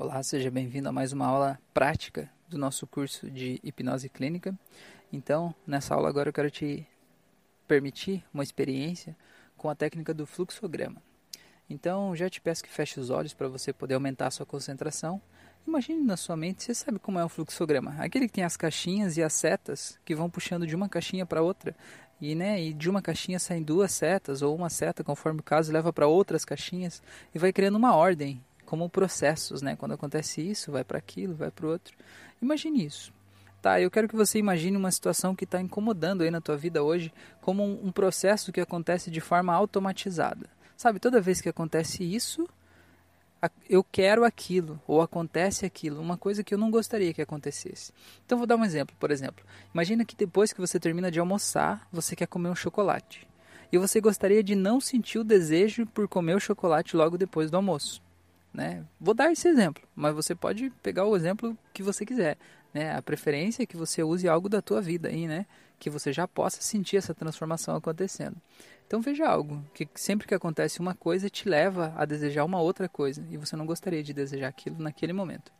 Olá, seja bem-vindo a mais uma aula prática do nosso curso de hipnose clínica. Então, nessa aula agora eu quero te permitir uma experiência com a técnica do fluxograma. Então, já te peço que feche os olhos para você poder aumentar a sua concentração. Imagine na sua mente, você sabe como é um fluxograma? Aquele que tem as caixinhas e as setas que vão puxando de uma caixinha para outra. E, né, e de uma caixinha saem duas setas ou uma seta, conforme o caso, leva para outras caixinhas e vai criando uma ordem como processos, né? Quando acontece isso, vai para aquilo, vai para o outro. Imagine isso. Tá, eu quero que você imagine uma situação que está incomodando aí na tua vida hoje como um, um processo que acontece de forma automatizada. Sabe, toda vez que acontece isso, eu quero aquilo, ou acontece aquilo, uma coisa que eu não gostaria que acontecesse. Então vou dar um exemplo, por exemplo. Imagina que depois que você termina de almoçar, você quer comer um chocolate. E você gostaria de não sentir o desejo por comer o chocolate logo depois do almoço. Né? Vou dar esse exemplo, mas você pode pegar o exemplo que você quiser. Né? A preferência é que você use algo da tua vida aí, né? Que você já possa sentir essa transformação acontecendo. Então veja algo que sempre que acontece uma coisa te leva a desejar uma outra coisa e você não gostaria de desejar aquilo naquele momento.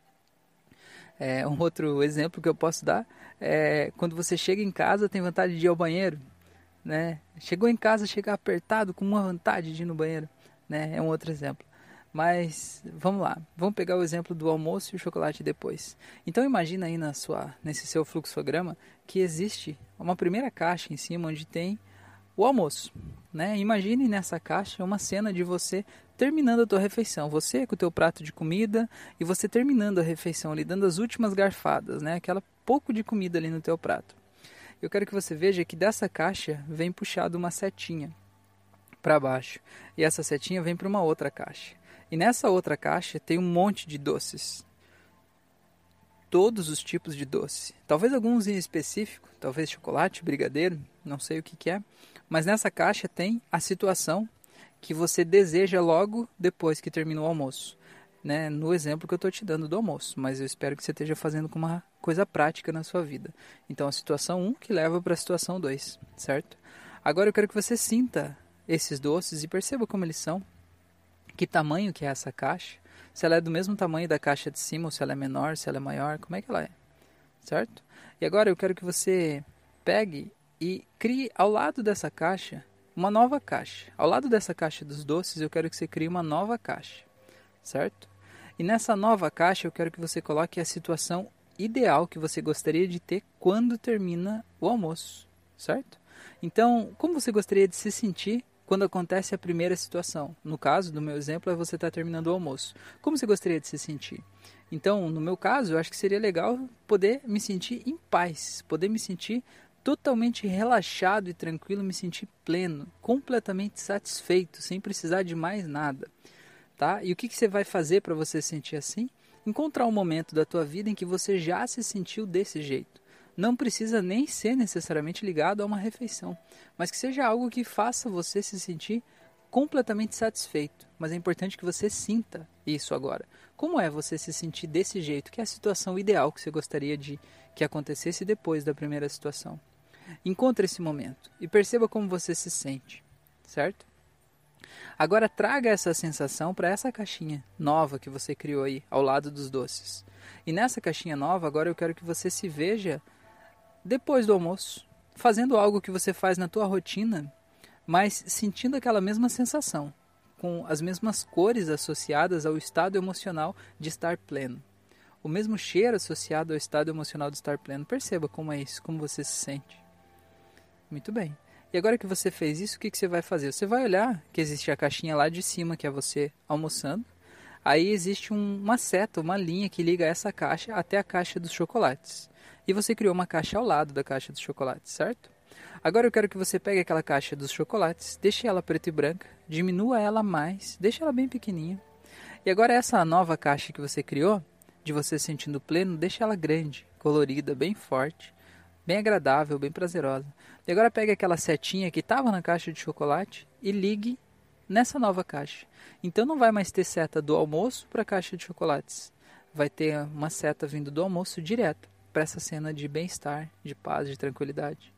É, um outro exemplo que eu posso dar é quando você chega em casa tem vontade de ir ao banheiro, né? Chegou em casa, chega apertado com uma vontade de ir no banheiro, né? É um outro exemplo. Mas vamos lá, vamos pegar o exemplo do almoço e o chocolate depois. Então imagina aí na sua, nesse seu fluxograma que existe uma primeira caixa em cima onde tem o almoço. Né? Imagine nessa caixa uma cena de você terminando a tua refeição, você com o teu prato de comida e você terminando a refeição ali, dando as últimas garfadas, né? aquela pouco de comida ali no teu prato. Eu quero que você veja que dessa caixa vem puxado uma setinha para baixo e essa setinha vem para uma outra caixa. E nessa outra caixa tem um monte de doces. Todos os tipos de doce. Talvez alguns em específico, talvez chocolate, brigadeiro, não sei o que, que é. Mas nessa caixa tem a situação que você deseja logo depois que termina o almoço. Né, no exemplo que eu estou te dando do almoço, mas eu espero que você esteja fazendo com uma coisa prática na sua vida. Então, a situação 1 que leva para a situação 2, certo? Agora eu quero que você sinta esses doces e perceba como eles são, que tamanho que é essa caixa, se ela é do mesmo tamanho da caixa de cima, ou se ela é menor, se ela é maior, como é que ela é, certo? E agora eu quero que você pegue e crie ao lado dessa caixa uma nova caixa. Ao lado dessa caixa dos doces, eu quero que você crie uma nova caixa, certo? E nessa nova caixa eu quero que você coloque a situação ideal que você gostaria de ter quando termina o almoço, certo? Então, como você gostaria de se sentir quando acontece a primeira situação. No caso do meu exemplo, é você estar tá terminando o almoço. Como você gostaria de se sentir? Então, no meu caso, eu acho que seria legal poder me sentir em paz, poder me sentir totalmente relaxado e tranquilo, me sentir pleno, completamente satisfeito, sem precisar de mais nada, tá? E o que, que você vai fazer para você se sentir assim? Encontrar um momento da tua vida em que você já se sentiu desse jeito não precisa nem ser necessariamente ligado a uma refeição, mas que seja algo que faça você se sentir completamente satisfeito. Mas é importante que você sinta isso agora. Como é você se sentir desse jeito? Que é a situação ideal que você gostaria de que acontecesse depois da primeira situação. Encontre esse momento e perceba como você se sente, certo? Agora traga essa sensação para essa caixinha nova que você criou aí ao lado dos doces. E nessa caixinha nova, agora eu quero que você se veja depois do almoço, fazendo algo que você faz na tua rotina, mas sentindo aquela mesma sensação, com as mesmas cores associadas ao estado emocional de estar pleno. O mesmo cheiro associado ao estado emocional de estar pleno. Perceba como é isso, como você se sente. Muito bem. E agora que você fez isso, o que, que você vai fazer? Você vai olhar que existe a caixinha lá de cima, que é você almoçando. Aí existe um, uma seta, uma linha que liga essa caixa até a caixa dos chocolates e você criou uma caixa ao lado da caixa dos chocolates, certo? Agora eu quero que você pegue aquela caixa dos chocolates, deixe ela preta e branca, diminua ela mais, deixe ela bem pequenininha. E agora essa nova caixa que você criou, de você sentindo pleno, deixe ela grande, colorida, bem forte, bem agradável, bem prazerosa. E agora pegue aquela setinha que estava na caixa de chocolate e ligue nessa nova caixa. Então não vai mais ter seta do almoço para a caixa de chocolates. Vai ter uma seta vindo do almoço direto para essa cena de bem-estar, de paz, de tranquilidade.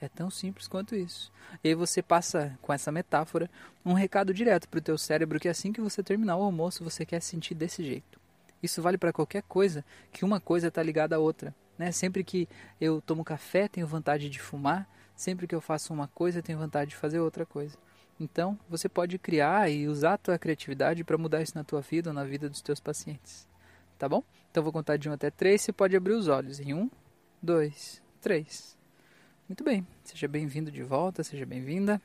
É tão simples quanto isso. E aí você passa, com essa metáfora, um recado direto para o teu cérebro que assim que você terminar o almoço, você quer sentir desse jeito. Isso vale para qualquer coisa, que uma coisa está ligada à outra. Né? Sempre que eu tomo café, tenho vontade de fumar. Sempre que eu faço uma coisa, tenho vontade de fazer outra coisa. Então, você pode criar e usar a tua criatividade para mudar isso na tua vida ou na vida dos teus pacientes. Tá bom? Então, vou contar de 1 até 3. Você pode abrir os olhos em 1, 2, 3. Muito bem. Seja bem-vindo de volta, seja bem-vinda.